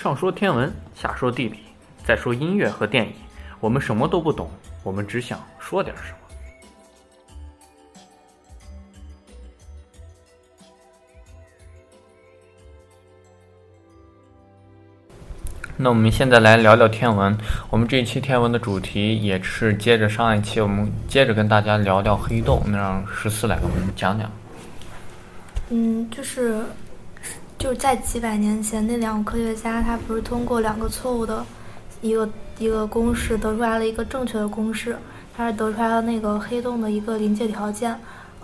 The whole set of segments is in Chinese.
上说天文，下说地理，再说音乐和电影，我们什么都不懂，我们只想说点什么。那我们现在来聊聊天文。我们这一期天文的主题也是接着上一期，我们接着跟大家聊聊黑洞。那让十四来给我们讲讲。嗯，就是就是在几百年前，那两个科学家他不是通过两个错误的一个一个公式得出来了一个正确的公式，他是得出来了那个黑洞的一个临界条件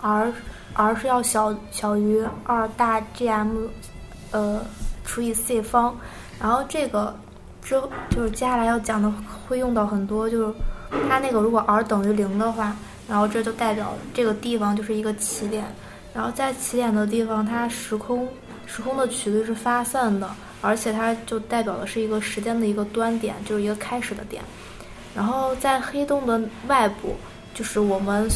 ，r r 是要小小于二大 Gm，呃除以 c 方，然后这个。之后就是接下来要讲的会用到很多，就是它那个如果 r 等于零的话，然后这就代表这个地方就是一个起点，然后在起点的地方，它时空时空的曲率是发散的，而且它就代表的是一个时间的一个端点，就是一个开始的点。然后在黑洞的外部，就是我们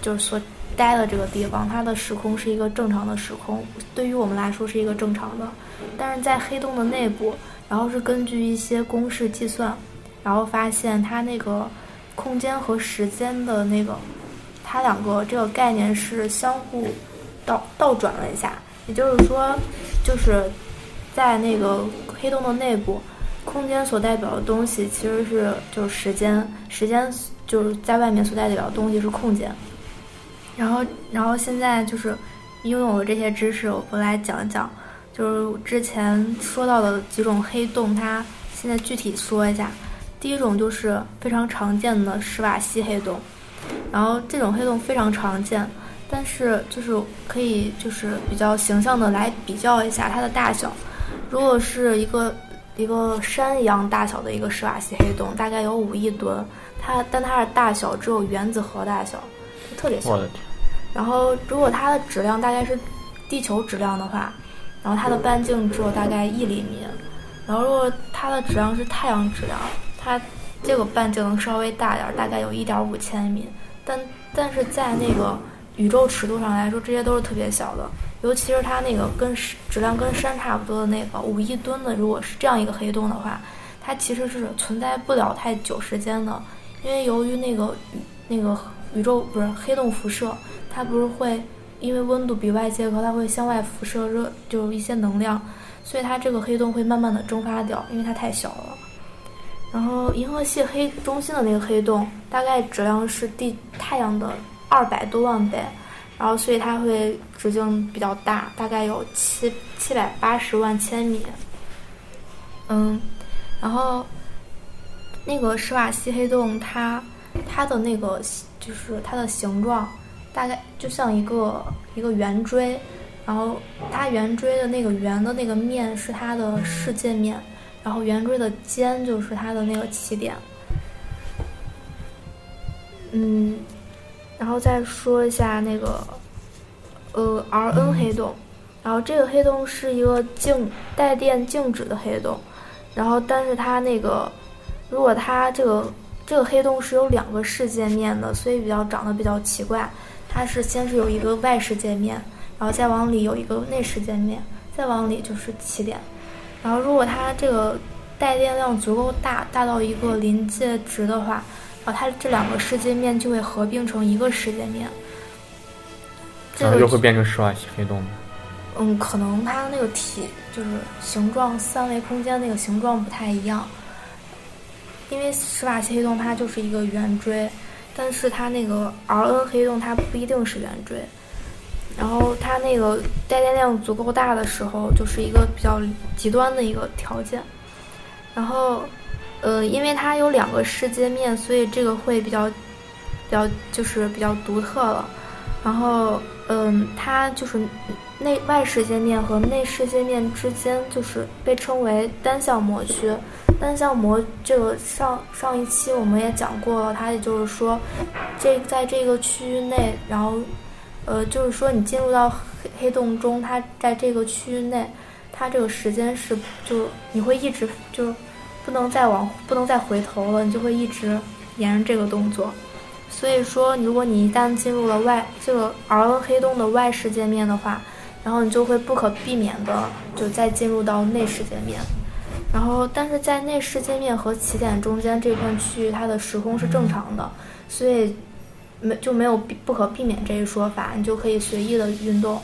就是所待的这个地方，它的时空是一个正常的时空，对于我们来说是一个正常的，但是在黑洞的内部。然后是根据一些公式计算，然后发现它那个空间和时间的那个，它两个这个概念是相互倒倒转了一下。也就是说，就是在那个黑洞的内部，空间所代表的东西其实是就是时间，时间就是在外面所代表的东西是空间。然后，然后现在就是拥有了这些知识，我们来讲一讲。就是之前说到的几种黑洞，它现在具体说一下。第一种就是非常常见的史瓦西黑洞，然后这种黑洞非常常见，但是就是可以就是比较形象的来比较一下它的大小。如果是一个一个山一样大小的一个史瓦西黑洞，大概有五亿吨，它但它的大小只有原子核大小，特别小。然后如果它的质量大概是地球质量的话。然后它的半径只有大概一厘米，然后如果它的质量是太阳质量，它这个半径能稍微大点儿，大概有一点五千米。但但是在那个宇宙尺度上来说，这些都是特别小的。尤其是它那个跟质量跟山差不多的那个五亿吨的，如果是这样一个黑洞的话，它其实是存在不了太久时间的，因为由于那个那个宇宙不是黑洞辐射，它不是会。因为温度比外界高，它会向外辐射热，就是一些能量，所以它这个黑洞会慢慢的蒸发掉，因为它太小了。然后银河系黑中心的那个黑洞，大概质量是地太阳的二百多万倍，然后所以它会直径比较大，大概有七七百八十万千米。嗯，然后那个史瓦西黑洞，它它的那个就是它的形状。大概就像一个一个圆锥，然后它圆锥的那个圆的那个面是它的世界面，然后圆锥的尖就是它的那个起点。嗯，然后再说一下那个呃 R N 黑洞，然后这个黑洞是一个静带电静止的黑洞，然后但是它那个如果它这个这个黑洞是有两个世界面的，所以比较长得比较奇怪。它是先是有一个外世界面，然后再往里有一个内世界面，再往里就是起点。然后如果它这个带电量足够大，大到一个临界值的话，然后它这两个世界面就会合并成一个世界面。然后就会变成史瓦西黑洞。嗯，可能它那个体就是形状三维空间那个形状不太一样，因为史瓦西黑洞它就是一个圆锥。但是它那个 R N 黑洞它不一定是圆锥，然后它那个带电量足够大的时候，就是一个比较极端的一个条件。然后，呃，因为它有两个世界面，所以这个会比较比较就是比较独特了。然后，嗯，它就是内外世界面和内世界面之间，就是被称为单向膜区。单向膜这个上上一期我们也讲过了，它也就是说，这在这个区域内，然后，呃，就是说你进入到黑黑洞中，它在这个区域内，它这个时间是就你会一直就不能再往不能再回头了，你就会一直沿着这个动作。所以说，如果你一旦进入了外这个 R N 黑洞的外世界面的话，然后你就会不可避免的就再进入到内世界面。然后，但是在内世界面和起点中间这片区域，它的时空是正常的，所以没就没有不可避免这一说法，你就可以随意的运动。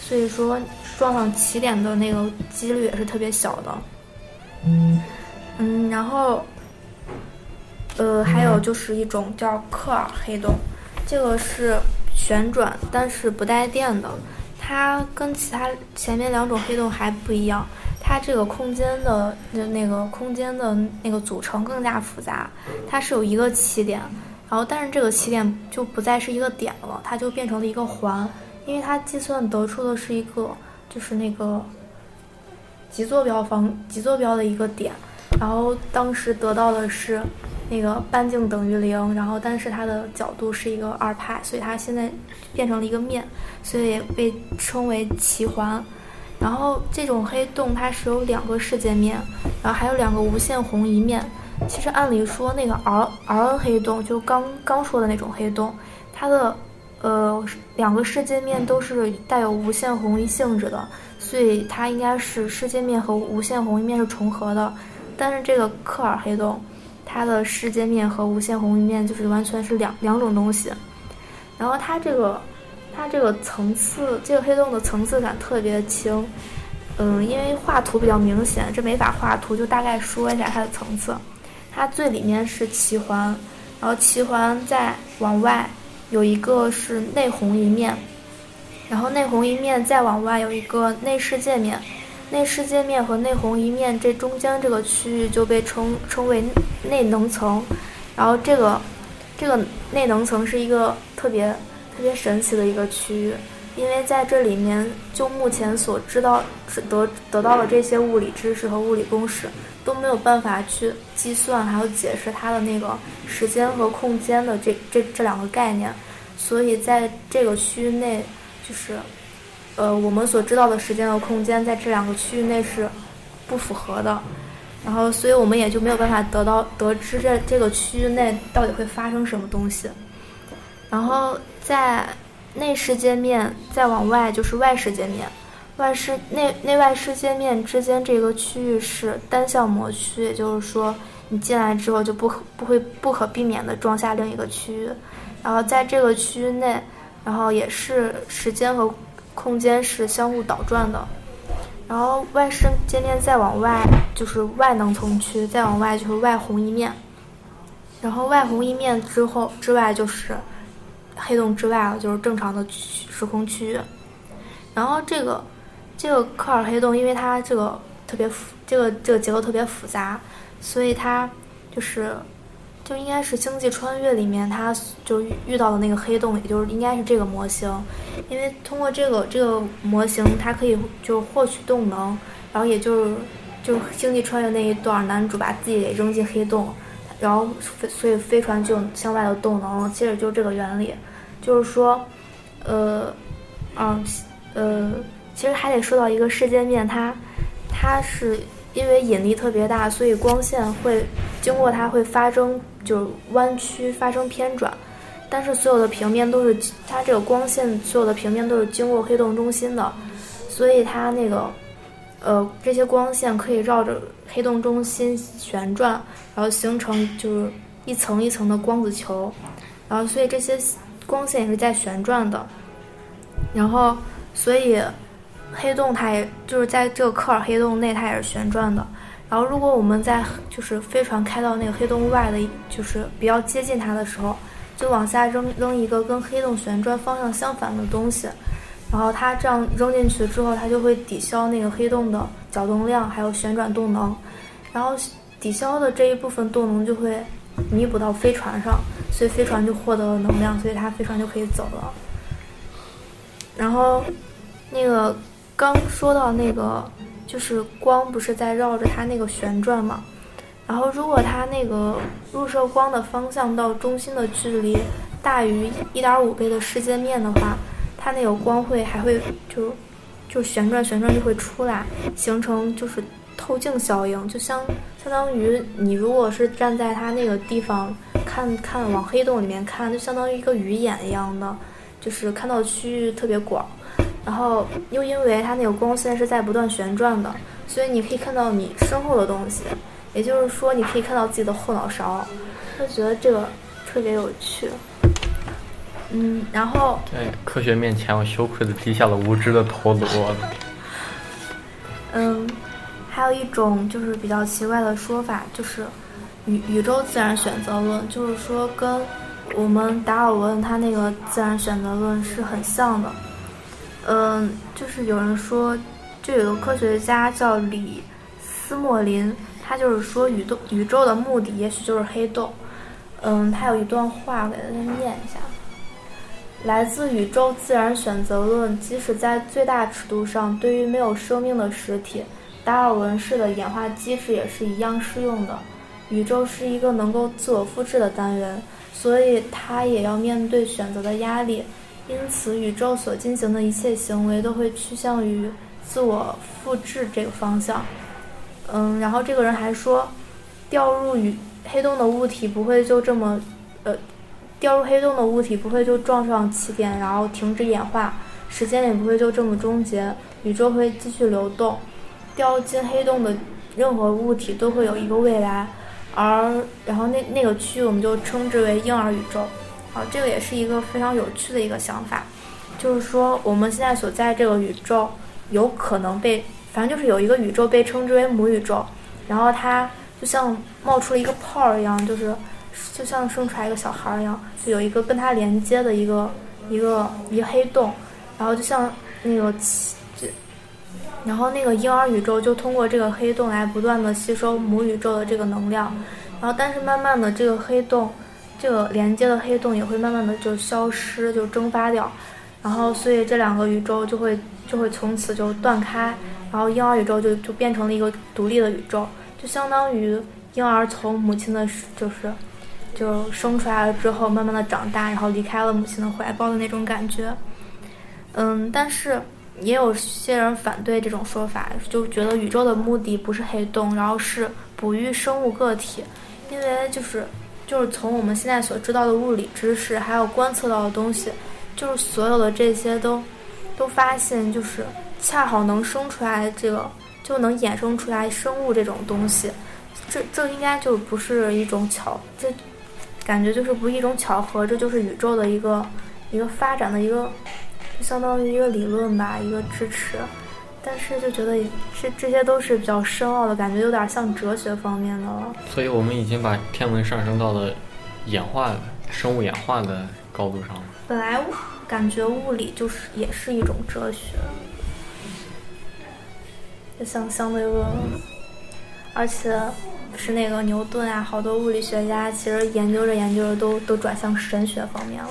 所以说撞上起点的那个几率也是特别小的。嗯，然后，呃，还有就是一种叫克尔黑洞，这个是旋转但是不带电的，它跟其他前面两种黑洞还不一样。它这个空间的那那个空间的那个组成更加复杂，它是有一个起点，然后但是这个起点就不再是一个点了，它就变成了一个环，因为它计算得出的是一个就是那个极坐标方极坐标的一个点，然后当时得到的是那个半径等于零，然后但是它的角度是一个二派，所以它现在变成了一个面，所以被称为奇环。然后这种黑洞它是有两个世界面，然后还有两个无限红移面。其实按理说那个 R R N 黑洞就刚刚说的那种黑洞，它的呃两个世界面都是带有无限红移性质的，所以它应该是世界面和无限红移面是重合的。但是这个克尔黑洞，它的世界面和无限红移面就是完全是两两种东西。然后它这个。它这个层次，这个黑洞的层次感特别轻，嗯，因为画图比较明显，这没法画图，就大概说一下它的层次。它最里面是奇环，然后奇环再往外有一个是内红一面，然后内红一面再往外有一个内世界面，内视界面和内红一面这中间这个区域就被称称为内能层，然后这个这个内能层是一个特别。特别神奇的一个区域，因为在这里面，就目前所知道得得到的这些物理知识和物理公式都没有办法去计算，还有解释它的那个时间和空间的这这这两个概念，所以在这个区域内，就是，呃，我们所知道的时间和空间在这两个区域内是不符合的，然后，所以我们也就没有办法得到得知这这个区域内到底会发生什么东西，然后。在内世界面再往外就是外世界面，外世内内外世界面之间这个区域是单向膜区，也就是说你进来之后就不可不会不可避免的撞下另一个区域，然后在这个区域内，然后也是时间和空间是相互倒转的，然后外世界面再往外就是外能层区，再往外就是外红一面，然后外红一面之后之外就是。黑洞之外了，就是正常的时空区域。然后这个这个科尔黑洞，因为它这个特别复，这个这个结构特别复杂，所以它就是就应该是《星际穿越》里面他就遇到的那个黑洞，也就是应该是这个模型。因为通过这个这个模型，它可以就获取动能，然后也就是就是《星际穿越》那一段，男主把自己给扔进黑洞，然后飞所以飞船就向外的动能，其实就这个原理。就是说，呃，嗯，呃，其实还得说到一个世界面，它，它是因为引力特别大，所以光线会经过它会发生就是弯曲，发生偏转。但是所有的平面都是它这个光线所有的平面都是经过黑洞中心的，所以它那个，呃，这些光线可以绕着黑洞中心旋转，然后形成就是一层一层的光子球，然后所以这些。光线也是在旋转的，然后，所以黑洞它也就是在这个科尔黑洞内，它也是旋转的。然后，如果我们在就是飞船开到那个黑洞外的，就是比较接近它的时候，就往下扔扔一个跟黑洞旋转方向相反的东西，然后它这样扔进去之后，它就会抵消那个黑洞的角动量还有旋转动能，然后抵消的这一部分动能就会。弥补到飞船上，所以飞船就获得了能量，所以它飞船就可以走了。然后，那个刚说到那个，就是光不是在绕着它那个旋转嘛？然后如果它那个入射光的方向到中心的距离大于一点五倍的视界面的话，它那个光会还会就就旋转旋转就会出来，形成就是透镜效应，就像。相当于你如果是站在它那个地方看看往黑洞里面看，就相当于一个鱼眼一样的，就是看到区域特别广，然后又因为它那个光线是在不断旋转的，所以你可以看到你身后的东西，也就是说你可以看到自己的后脑勺，就觉得这个特别有趣。嗯，然后在科学面前，我羞愧的低下了无知的头颅。嗯，还有一种就是比较奇怪的说法，就是宇宇宙自然选择论，就是说跟我们达尔文他那个自然选择论是很像的。嗯，就是有人说，就有个科学家叫李斯莫林，他就是说宇宙宇宙的目的也许就是黑洞。嗯，他有一段话，给大家念一下。来自宇宙自然选择论，即使在最大尺度上，对于没有生命的实体，达尔文式的演化机制也是一样适用的。宇宙是一个能够自我复制的单元，所以它也要面对选择的压力。因此，宇宙所进行的一切行为都会趋向于自我复制这个方向。嗯，然后这个人还说，掉入宇黑洞的物体不会就这么，呃。掉入黑洞的物体不会就撞上起点，然后停止演化，时间也不会就这么终结，宇宙会继续流动。掉进黑洞的任何物体都会有一个未来，而然后那那个区我们就称之为婴儿宇宙。这个也是一个非常有趣的一个想法，就是说我们现在所在这个宇宙有可能被，反正就是有一个宇宙被称之为母宇宙，然后它就像冒出了一个泡儿一样，就是。就像生出来一个小孩儿一样，就有一个跟它连接的一个一个一个黑洞，然后就像那个，就然后那个婴儿宇宙就通过这个黑洞来不断的吸收母宇宙的这个能量，然后但是慢慢的这个黑洞，这个连接的黑洞也会慢慢的就消失就蒸发掉，然后所以这两个宇宙就会就会从此就断开，然后婴儿宇宙就就变成了一个独立的宇宙，就相当于婴儿从母亲的就是。就生出来了之后，慢慢的长大，然后离开了母亲的怀抱的那种感觉。嗯，但是也有些人反对这种说法，就觉得宇宙的目的不是黑洞，然后是哺育生物个体。因为就是就是从我们现在所知道的物理知识，还有观测到的东西，就是所有的这些都都发现，就是恰好能生出来这个，就能衍生出来生物这种东西。这这应该就不是一种巧这。感觉就是不是一种巧合，这就是宇宙的一个一个发展的一个，就相当于一个理论吧，一个支持。但是就觉得这这些都是比较深奥的，感觉有点像哲学方面的了。所以我们已经把天文上升到了演化、生物演化的高度上了。本来感觉物理就是也是一种哲学，就像相对论，而且。是那个牛顿啊，好多物理学家其实研究着研究着都都转向神学方面了。